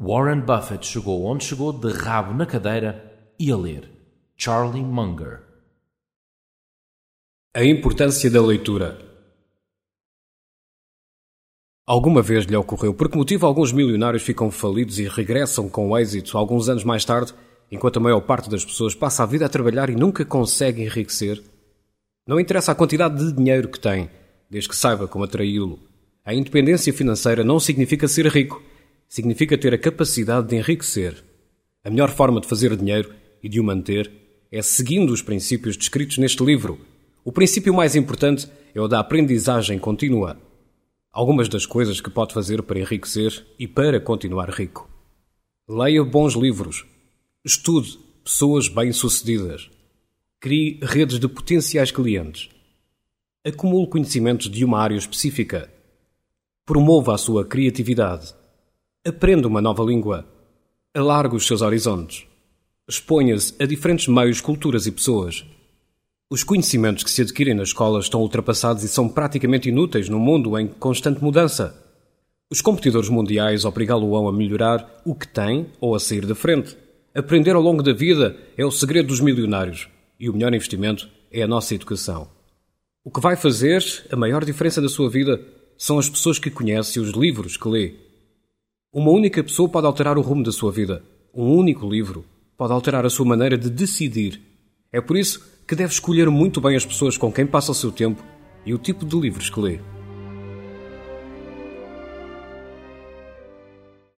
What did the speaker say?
Warren Buffett chegou onde chegou de rabo na cadeira e a ler. Charlie Munger. A importância da leitura. Alguma vez lhe ocorreu por que motivo alguns milionários ficam falidos e regressam com êxito alguns anos mais tarde, enquanto a maior parte das pessoas passa a vida a trabalhar e nunca consegue enriquecer? Não interessa a quantidade de dinheiro que tem, desde que saiba como atraí-lo. A independência financeira não significa ser rico significa ter a capacidade de enriquecer. A melhor forma de fazer dinheiro e de o manter é seguindo os princípios descritos neste livro. O princípio mais importante é o da aprendizagem contínua. Algumas das coisas que pode fazer para enriquecer e para continuar rico. Leia bons livros. Estude pessoas bem-sucedidas. Crie redes de potenciais clientes. Acumule conhecimentos de uma área específica. Promova a sua criatividade Aprenda uma nova língua. Alargue os seus horizontes. Exponha-se a diferentes meios, culturas e pessoas. Os conhecimentos que se adquirem na escola estão ultrapassados e são praticamente inúteis num mundo em constante mudança. Os competidores mundiais obrigá-lo-ão a melhorar o que tem ou a sair da frente. Aprender ao longo da vida é o segredo dos milionários e o melhor investimento é a nossa educação. O que vai fazer a maior diferença da sua vida são as pessoas que conhece e os livros que lê. Uma única pessoa pode alterar o rumo da sua vida. Um único livro pode alterar a sua maneira de decidir. É por isso que deve escolher muito bem as pessoas com quem passa o seu tempo e o tipo de livros que lê.